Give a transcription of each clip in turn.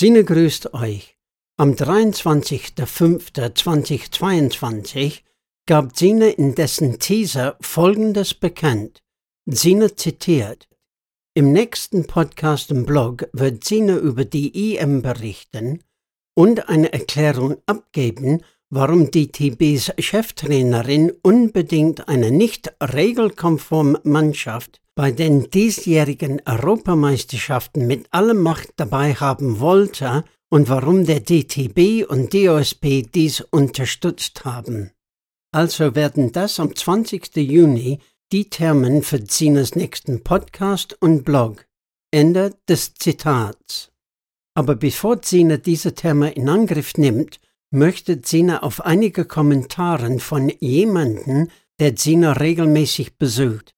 Sine grüßt euch. Am 23.05.2022 gab Sine in dessen Teaser Folgendes bekannt. Sine zitiert. Im nächsten Podcast im Blog wird Sine über die EM berichten und eine Erklärung abgeben, warum die TBs Cheftrainerin unbedingt eine nicht regelkonforme Mannschaft bei den diesjährigen Europameisterschaften mit aller Macht dabei haben wollte und warum der DTB und DOSP dies unterstützt haben. Also werden das am 20. Juni die Termen für Zinas nächsten Podcast und Blog. Ende des Zitats. Aber bevor Zina diese Terme in Angriff nimmt, möchte Zina auf einige Kommentare von jemanden, der Zina regelmäßig besucht.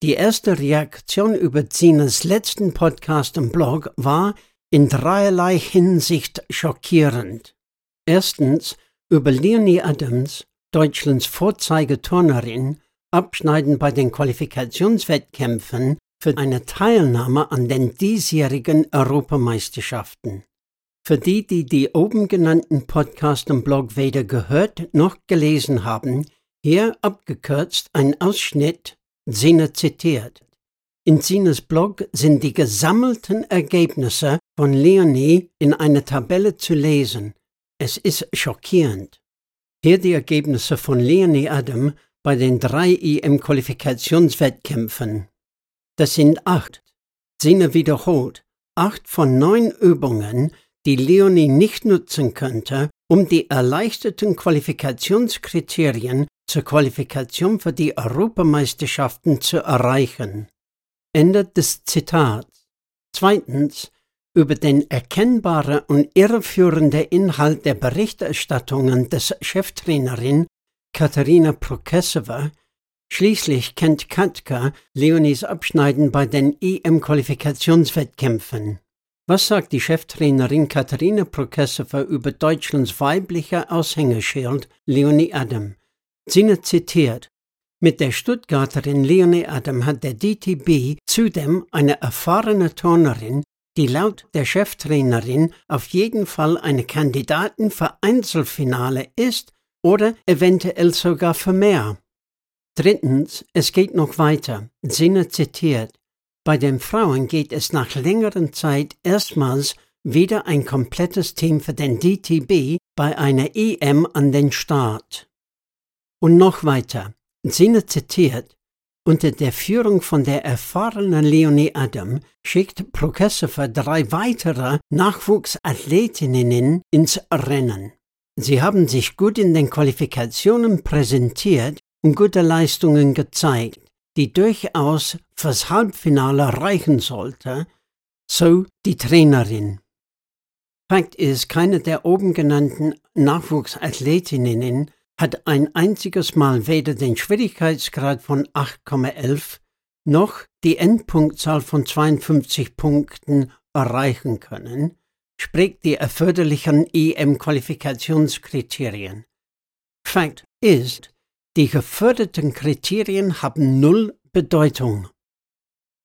Die erste Reaktion über Zinas letzten Podcast und Blog war in dreierlei Hinsicht schockierend. Erstens über Leonie Adams, Deutschlands Vorzeigeturnerin, Abschneiden bei den Qualifikationswettkämpfen für eine Teilnahme an den diesjährigen Europameisterschaften. Für die, die die oben genannten Podcast und Blog weder gehört noch gelesen haben, hier abgekürzt ein Ausschnitt, Sina zitiert. In Sinas Blog sind die gesammelten Ergebnisse von Leonie in einer Tabelle zu lesen. Es ist schockierend. Hier die Ergebnisse von Leonie Adam bei den drei EM-Qualifikationswettkämpfen. Das sind acht. Sina wiederholt. Acht von neun Übungen, die Leonie nicht nutzen könnte, um die erleichterten Qualifikationskriterien zur Qualifikation für die Europameisterschaften zu erreichen. Ende des Zitats. Zweitens über den erkennbaren und irreführenden Inhalt der Berichterstattungen des Cheftrainerin Katharina Prokesova. Schließlich kennt Katka Leonies Abschneiden bei den EM-Qualifikationswettkämpfen. Was sagt die Cheftrainerin Katharina Prokesova über Deutschlands weiblicher Aushängeschild Leonie Adam? Sina zitiert. Mit der Stuttgarterin Leonie Adam hat der DTB zudem eine erfahrene Turnerin, die laut der Cheftrainerin auf jeden Fall eine Kandidatin für Einzelfinale ist oder eventuell sogar für mehr. Drittens, es geht noch weiter. Sinne zitiert. Bei den Frauen geht es nach längerer Zeit erstmals wieder ein komplettes Team für den DTB bei einer EM an den Start. Und noch weiter. Sinne zitiert. Unter der Führung von der erfahrenen Leonie Adam schickt Prokesova drei weitere Nachwuchsathletinnen ins Rennen. Sie haben sich gut in den Qualifikationen präsentiert und gute Leistungen gezeigt die durchaus fürs Halbfinale reichen sollte, so die Trainerin. Fakt ist, keine der oben genannten Nachwuchsathletinnen hat ein einziges Mal weder den Schwierigkeitsgrad von 8,11 noch die Endpunktzahl von 52 Punkten erreichen können, sprich die erforderlichen EM-Qualifikationskriterien. Fakt ist, die geförderten Kriterien haben null Bedeutung.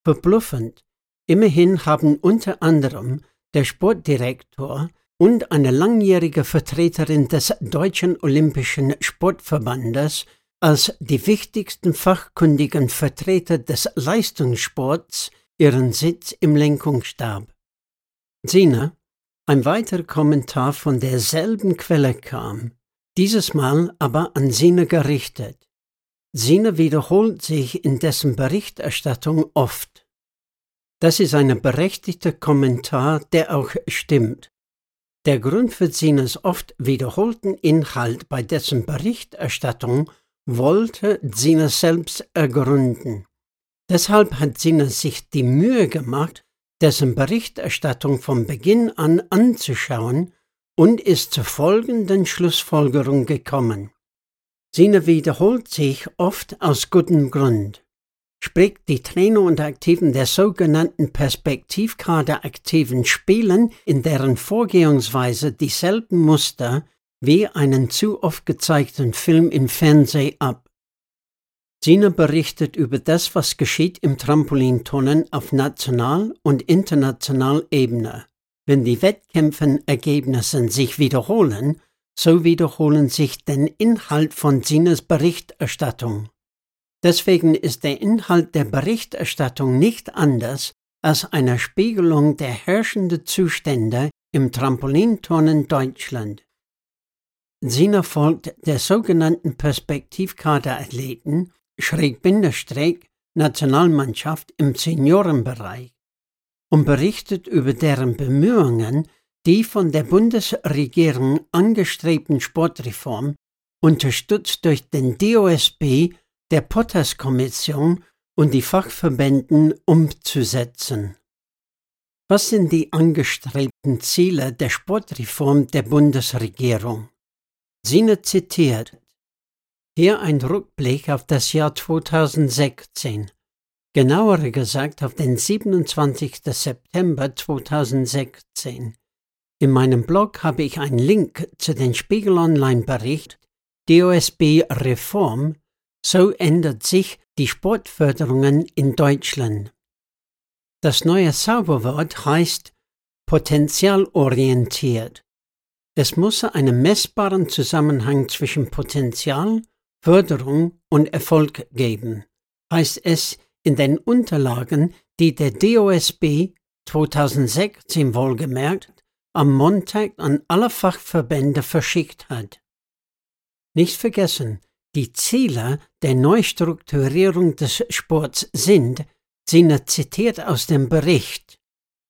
Verbluffend. Immerhin haben unter anderem der Sportdirektor und eine langjährige Vertreterin des Deutschen Olympischen Sportverbandes als die wichtigsten fachkundigen Vertreter des Leistungssports ihren Sitz im Lenkungsstab. Sina, ein weiterer Kommentar von derselben Quelle kam dieses Mal aber an Sina gerichtet. Sina wiederholt sich in dessen Berichterstattung oft. Das ist ein berechtigter Kommentar, der auch stimmt. Der Grund für Sinas oft wiederholten Inhalt bei dessen Berichterstattung wollte Sina selbst ergründen. Deshalb hat Sina sich die Mühe gemacht, dessen Berichterstattung von Beginn an anzuschauen und ist zur folgenden Schlussfolgerung gekommen. Sine wiederholt sich oft aus gutem Grund. Sprich, die Trainer und Aktiven der sogenannten Perspektivkader aktiven spielen in deren Vorgehensweise dieselben Muster wie einen zu oft gezeigten Film im Fernsehen ab. Sina berichtet über das, was geschieht im Trampolinturnen auf national und international Ebene. wenn die Wettkämpfergebnisse sich wiederholen, so wiederholen sich den Inhalt von Sinas Berichterstattung. Deswegen ist der Inhalt der Berichterstattung nicht anders als eine Spiegelung der herrschenden Zustände im Trampolinturnen Deutschland. Sina folgt der sogenannten Perspektivkaderathleten, schräg Bindestrich, Nationalmannschaft im Seniorenbereich und berichtet über deren Bemühungen, die von der Bundesregierung angestrebten Sportreform, unterstützt durch den DOSB, der Potters-Kommission und die Fachverbänden umzusetzen. Was sind die angestrebten Ziele der Sportreform der Bundesregierung? Sine zitiert. Hier ein Rückblick auf das Jahr 2016. Genauer gesagt auf den 27. September 2016. In meinem Blog habe ich einen Link zu den Spiegel Online Bericht DOSB Reform. So ändert sich die Sportförderungen in Deutschland. Das neue Zauberwort heißt potenzialorientiert. Es muss einen messbaren Zusammenhang zwischen Potenzial, Förderung und Erfolg geben, heißt es in den Unterlagen, die der DOSB 2016 wohlgemerkt am Montag an alle Fachverbände verschickt hat. Nicht vergessen, die Ziele der Neustrukturierung des Sports sind, Sina zitiert aus dem Bericht,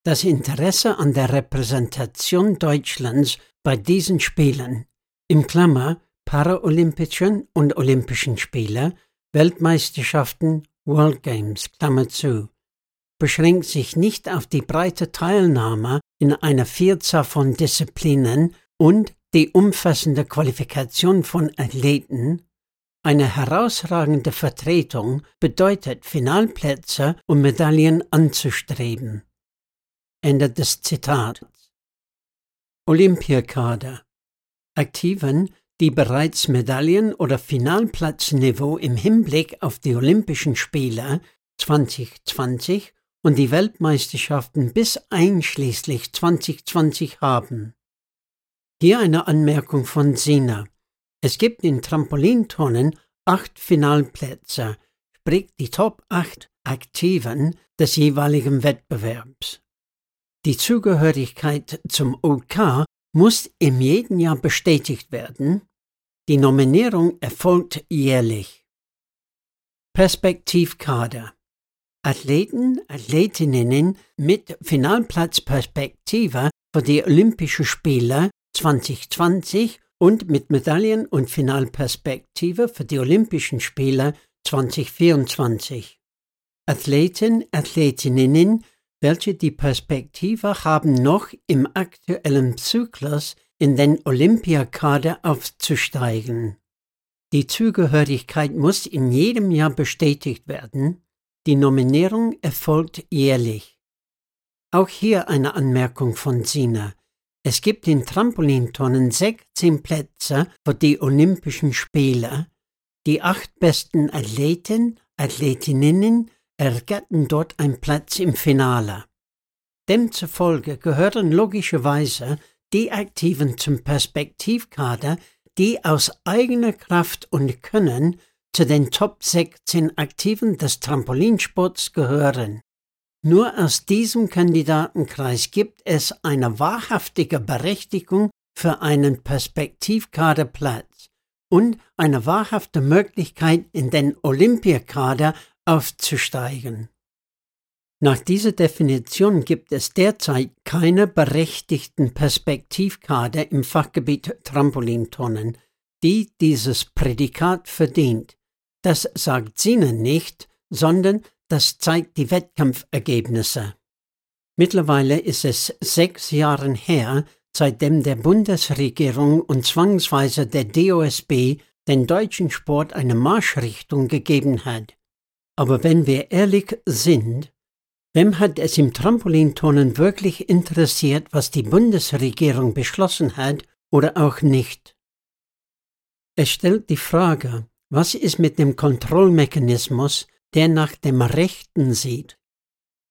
das Interesse an der Repräsentation Deutschlands bei diesen Spielen, im Klammer Paralympischen und Olympischen Spiele, Weltmeisterschaften, World Games, Klammer zu, beschränkt sich nicht auf die breite Teilnahme in einer Vielzahl von Disziplinen und die umfassende Qualifikation von Athleten, eine herausragende Vertretung bedeutet Finalplätze und Medaillen anzustreben. Ende des Zitats. Olympiakader. Aktiven, die bereits Medaillen- oder Finalplatzniveau im Hinblick auf die Olympischen Spiele 2020 und die Weltmeisterschaften bis einschließlich 2020 haben. Hier eine Anmerkung von Sina. Es gibt in Trampolintonnen acht Finalplätze, sprich die Top 8 Aktiven des jeweiligen Wettbewerbs. Die Zugehörigkeit zum OK muss im jeden Jahr bestätigt werden. Die Nominierung erfolgt jährlich. Perspektivkader Athleten, Athletinnen mit Finalplatzperspektive für die Olympischen Spiele 2020 und mit Medaillen- und Finalperspektive für die Olympischen Spiele 2024. Athleten, Athletinnen, welche die Perspektive haben, noch im aktuellen Zyklus in den Olympiakader aufzusteigen. Die Zugehörigkeit muss in jedem Jahr bestätigt werden, die Nominierung erfolgt jährlich. Auch hier eine Anmerkung von Sina. Es gibt in Trampolintonnen 16 Plätze für die Olympischen Spiele. Die acht besten Athleten, Athletinnen ergatten dort einen Platz im Finale. Demzufolge gehören logischerweise die Aktiven zum Perspektivkader, die aus eigener Kraft und Können zu den Top 16 Aktiven des Trampolinsports gehören. Nur aus diesem Kandidatenkreis gibt es eine wahrhaftige Berechtigung für einen Perspektivkaderplatz und eine wahrhafte Möglichkeit, in den Olympiakader aufzusteigen. Nach dieser Definition gibt es derzeit keine berechtigten Perspektivkader im Fachgebiet Trampolintonnen, die dieses Prädikat verdient. Das sagt Sina nicht, sondern das zeigt die Wettkampfergebnisse. Mittlerweile ist es sechs Jahre her, seitdem der Bundesregierung und zwangsweise der DOSB den deutschen Sport eine Marschrichtung gegeben hat. Aber wenn wir ehrlich sind, wem hat es im Trampolinturnen wirklich interessiert, was die Bundesregierung beschlossen hat oder auch nicht? Es stellt die Frage, was ist mit dem Kontrollmechanismus, der nach dem Rechten sieht?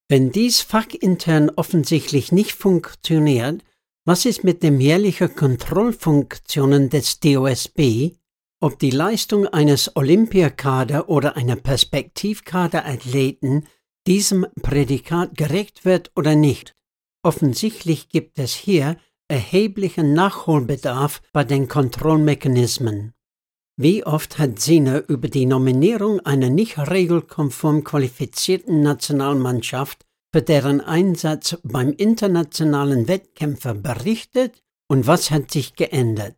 Wenn dies fachintern offensichtlich nicht funktioniert, was ist mit den jährlichen Kontrollfunktionen des DOSB, ob die Leistung eines Olympiakader oder einer Perspektivkaderathleten diesem Prädikat gerecht wird oder nicht? Offensichtlich gibt es hier erheblichen Nachholbedarf bei den Kontrollmechanismen. Wie oft hat Sina über die Nominierung einer nicht regelkonform qualifizierten Nationalmannschaft für deren Einsatz beim internationalen Wettkämpfer berichtet und was hat sich geändert?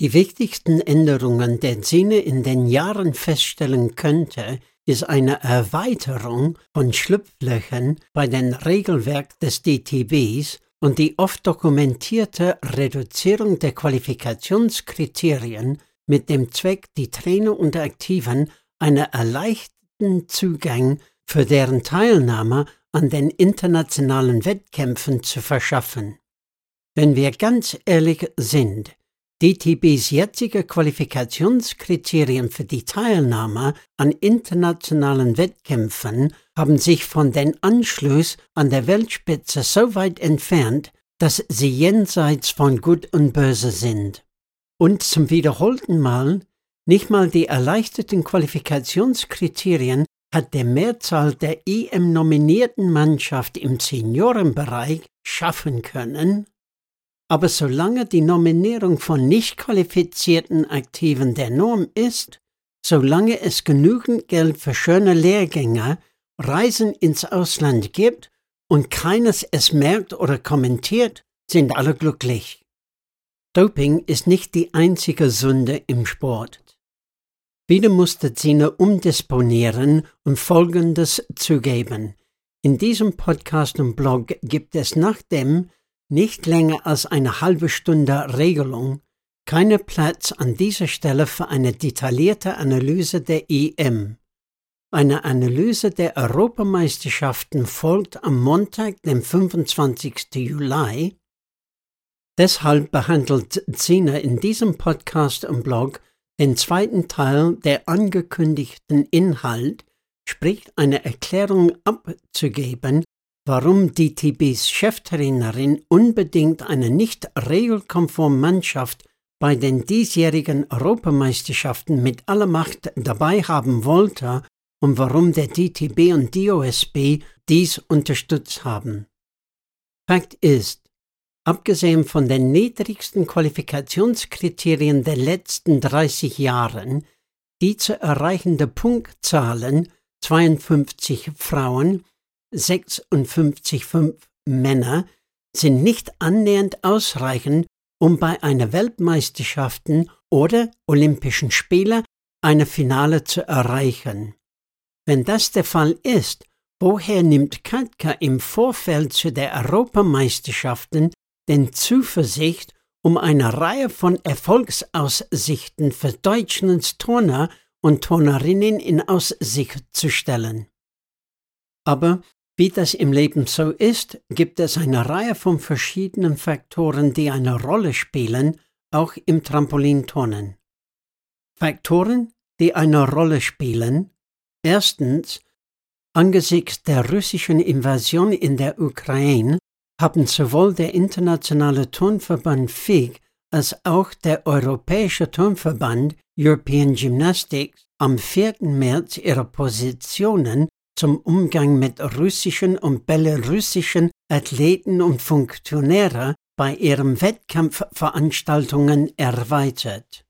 Die wichtigsten Änderungen, der Sina in den Jahren feststellen könnte, ist eine Erweiterung von Schlupflöchern bei den Regelwerk des DTBs und die oft dokumentierte Reduzierung der Qualifikationskriterien mit dem Zweck, die Trainer und Aktiven einen erleichterten Zugang für deren Teilnahme an den internationalen Wettkämpfen zu verschaffen. Wenn wir ganz ehrlich sind, DTBs jetzige Qualifikationskriterien für die Teilnahme an internationalen Wettkämpfen haben sich von den Anschluss an der Weltspitze so weit entfernt, dass sie jenseits von Gut und Böse sind. Und zum wiederholten Mal, nicht mal die erleichterten Qualifikationskriterien hat der Mehrzahl der EM-nominierten Mannschaft im Seniorenbereich schaffen können, aber solange die Nominierung von nicht qualifizierten Aktiven der Norm ist, solange es genügend Geld für schöne Lehrgänge, Reisen ins Ausland gibt und keines es merkt oder kommentiert, sind alle glücklich. Doping ist nicht die einzige Sünde im Sport. Wieder musste Zina umdisponieren und Folgendes zugeben. In diesem Podcast und Blog gibt es nach dem, nicht länger als eine halbe Stunde Regelung, keine Platz an dieser Stelle für eine detaillierte Analyse der EM. Eine Analyse der Europameisterschaften folgt am Montag, dem 25. Juli. Deshalb behandelt Zina in diesem Podcast und Blog den zweiten Teil der angekündigten Inhalt, sprich eine Erklärung abzugeben, warum DTBs Cheftrainerin unbedingt eine nicht regelkonforme Mannschaft bei den diesjährigen Europameisterschaften mit aller Macht dabei haben wollte und warum der DTB und DOSB dies unterstützt haben. Fakt ist, abgesehen von den niedrigsten Qualifikationskriterien der letzten 30 Jahren, die zu erreichende Punktzahlen 52 Frauen 56,5 Männer sind nicht annähernd ausreichend, um bei einer Weltmeisterschaften oder Olympischen Spiele eine Finale zu erreichen. Wenn das der Fall ist, woher nimmt Katka im Vorfeld zu der Europameisterschaften den Zuversicht, um eine Reihe von Erfolgsaussichten für Deutschlands Turner und Turnerinnen in Aussicht zu stellen? Aber wie das im Leben so ist, gibt es eine Reihe von verschiedenen Faktoren, die eine Rolle spielen, auch im Trampolinturnen. Faktoren, die eine Rolle spielen. Erstens, angesichts der russischen Invasion in der Ukraine haben sowohl der internationale Turnverband FIG als auch der Europäische Turnverband European Gymnastics am 4. März ihre Positionen zum Umgang mit russischen und belarussischen Athleten und Funktionäre bei ihren Wettkampfveranstaltungen erweitert.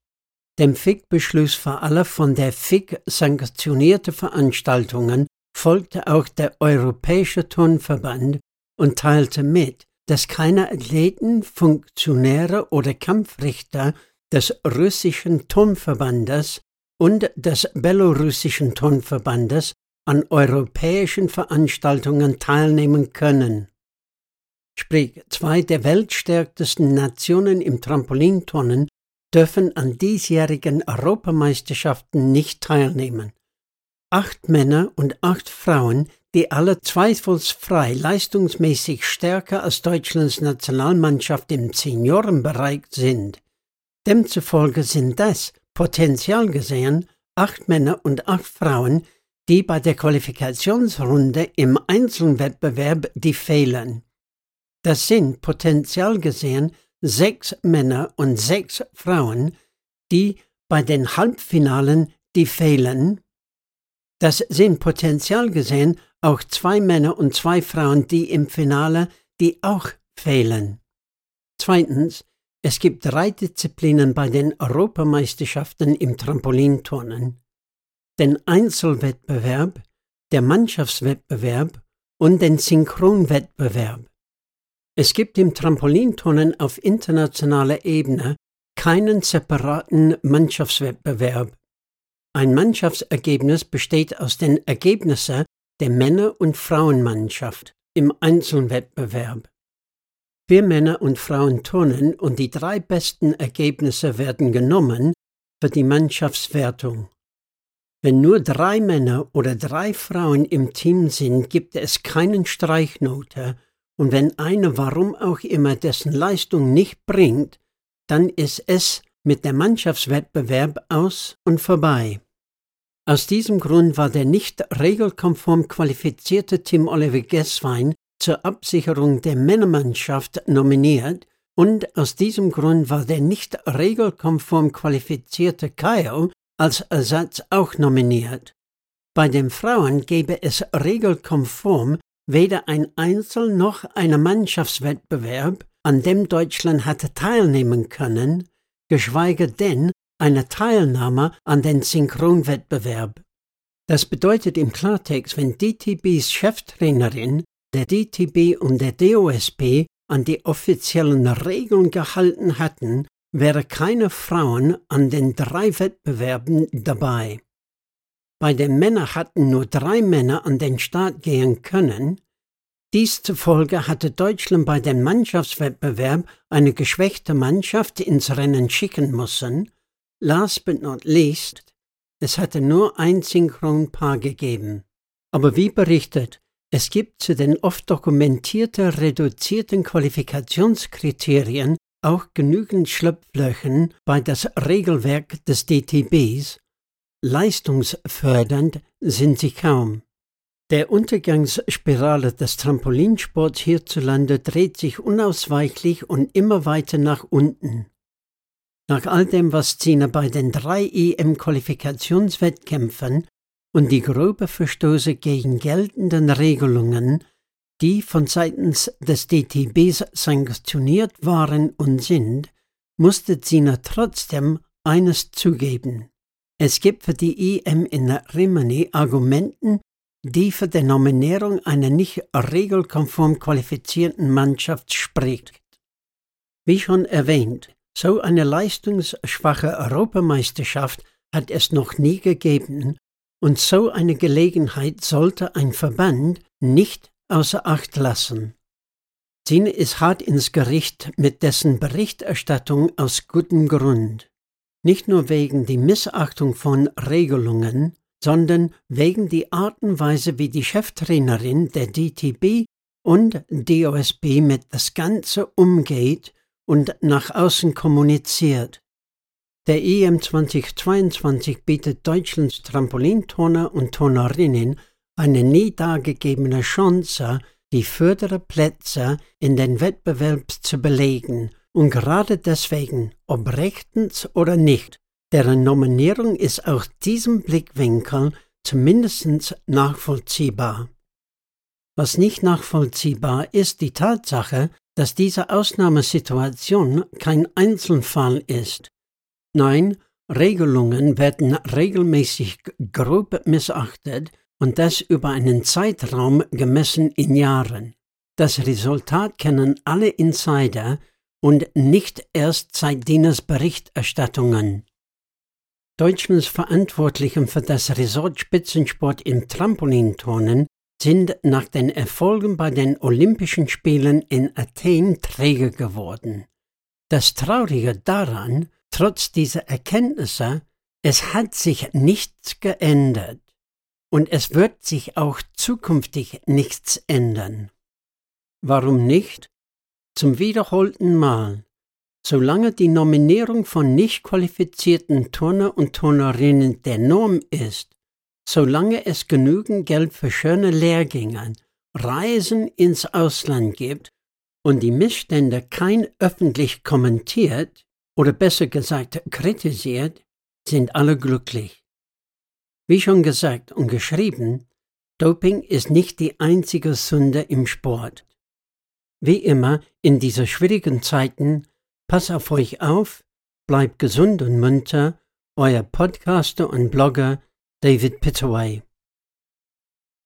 Dem FIG-Beschluss für alle von der FIG sanktionierte Veranstaltungen folgte auch der Europäische Turnverband und teilte mit, dass keine Athleten, Funktionäre oder Kampfrichter des russischen Turnverbandes und des belarussischen Turnverbandes an europäischen Veranstaltungen teilnehmen können. Sprich, zwei der weltstärksten Nationen im Trampolinturnen dürfen an diesjährigen Europameisterschaften nicht teilnehmen. Acht Männer und acht Frauen, die alle zweifelsfrei leistungsmäßig stärker als Deutschlands Nationalmannschaft im Seniorenbereich sind. Demzufolge sind das, potenziell gesehen, acht Männer und acht Frauen, die bei der Qualifikationsrunde im Einzelwettbewerb die fehlen. Das sind potenziell gesehen sechs Männer und sechs Frauen, die bei den Halbfinalen die fehlen. Das sind potenziell gesehen auch zwei Männer und zwei Frauen, die im Finale, die auch fehlen. Zweitens, es gibt drei Disziplinen bei den Europameisterschaften im Trampolinturnen. Den Einzelwettbewerb, der Mannschaftswettbewerb und den Synchronwettbewerb. Es gibt im Trampolinturnen auf internationaler Ebene keinen separaten Mannschaftswettbewerb. Ein Mannschaftsergebnis besteht aus den Ergebnissen der Männer- und Frauenmannschaft im Einzelwettbewerb. Vier Männer und Frauen turnen und die drei besten Ergebnisse werden genommen für die Mannschaftswertung. Wenn nur drei Männer oder drei Frauen im Team sind, gibt es keinen Streichnote und wenn einer warum auch immer dessen Leistung nicht bringt, dann ist es mit dem Mannschaftswettbewerb aus und vorbei. Aus diesem Grund war der nicht regelkonform qualifizierte Tim Oliver Gesswein zur Absicherung der Männermannschaft nominiert und aus diesem Grund war der nicht regelkonform qualifizierte Kyle als Ersatz auch nominiert. Bei den Frauen gäbe es regelkonform weder ein Einzel- noch einen Mannschaftswettbewerb, an dem Deutschland hatte teilnehmen können, geschweige denn eine Teilnahme an den Synchronwettbewerb. Das bedeutet im Klartext, wenn DTBs Cheftrainerin der DTB und der DOSB an die offiziellen Regeln gehalten hatten, wäre keine Frauen an den drei Wettbewerben dabei. Bei den Männern hatten nur drei Männer an den Start gehen können. Dies zufolge hatte Deutschland bei dem Mannschaftswettbewerb eine geschwächte Mannschaft ins Rennen schicken müssen. Last but not least, es hatte nur ein Synchronpaar gegeben. Aber wie berichtet, es gibt zu den oft dokumentierten reduzierten Qualifikationskriterien auch genügend Schlupflöchen bei das Regelwerk des DTBs, Leistungsfördernd sind sie kaum. Der Untergangsspirale des Trampolinsports hierzulande dreht sich unausweichlich und immer weiter nach unten. Nach all dem, was Zina bei den drei EM-Qualifikationswettkämpfen und die grobe Verstoße gegen geltenden Regelungen, die von seitens des DTBs sanktioniert waren und sind, musste Zina trotzdem eines zugeben. Es gibt für die EM in Rimini Argumenten, die für die Nominierung einer nicht regelkonform qualifizierten Mannschaft spricht. Wie schon erwähnt, so eine leistungsschwache Europameisterschaft hat es noch nie gegeben und so eine Gelegenheit sollte ein Verband nicht außer Acht lassen. Zine ist hart ins Gericht mit dessen Berichterstattung aus gutem Grund nicht nur wegen die Missachtung von Regelungen, sondern wegen die Art und Weise, wie die Cheftrainerin der DTB und DOSB mit das Ganze umgeht und nach außen kommuniziert. Der EM 2022 bietet Deutschlands Trampolinturner und Turnerinnen eine nie dagegebene Chance, die vorderen Plätze in den Wettbewerb zu belegen und gerade deswegen, ob rechtens oder nicht, deren Nominierung ist aus diesem Blickwinkel zumindest nachvollziehbar. Was nicht nachvollziehbar ist die Tatsache, dass diese Ausnahmesituation kein Einzelfall ist. Nein, Regelungen werden regelmäßig grob missachtet und das über einen Zeitraum gemessen in Jahren. Das Resultat kennen alle Insider, und nicht erst seit Dieners Berichterstattungen. Deutschlands Verantwortlichen für das Resort Spitzensport im Trampolinturnen sind nach den Erfolgen bei den Olympischen Spielen in Athen träge geworden. Das Traurige daran, trotz dieser Erkenntnisse, es hat sich nichts geändert und es wird sich auch zukünftig nichts ändern. Warum nicht? zum wiederholten Mal, solange die Nominierung von nicht qualifizierten Turner und Turnerinnen der Norm ist, solange es genügend Geld für schöne Lehrgänge, Reisen ins Ausland gibt und die Missstände kein öffentlich kommentiert oder besser gesagt kritisiert, sind alle glücklich. Wie schon gesagt und geschrieben, Doping ist nicht die einzige Sünde im Sport. Wie immer in dieser schwierigen Zeiten, pass auf euch auf, bleibt gesund und munter, euer Podcaster und Blogger David Pittaway.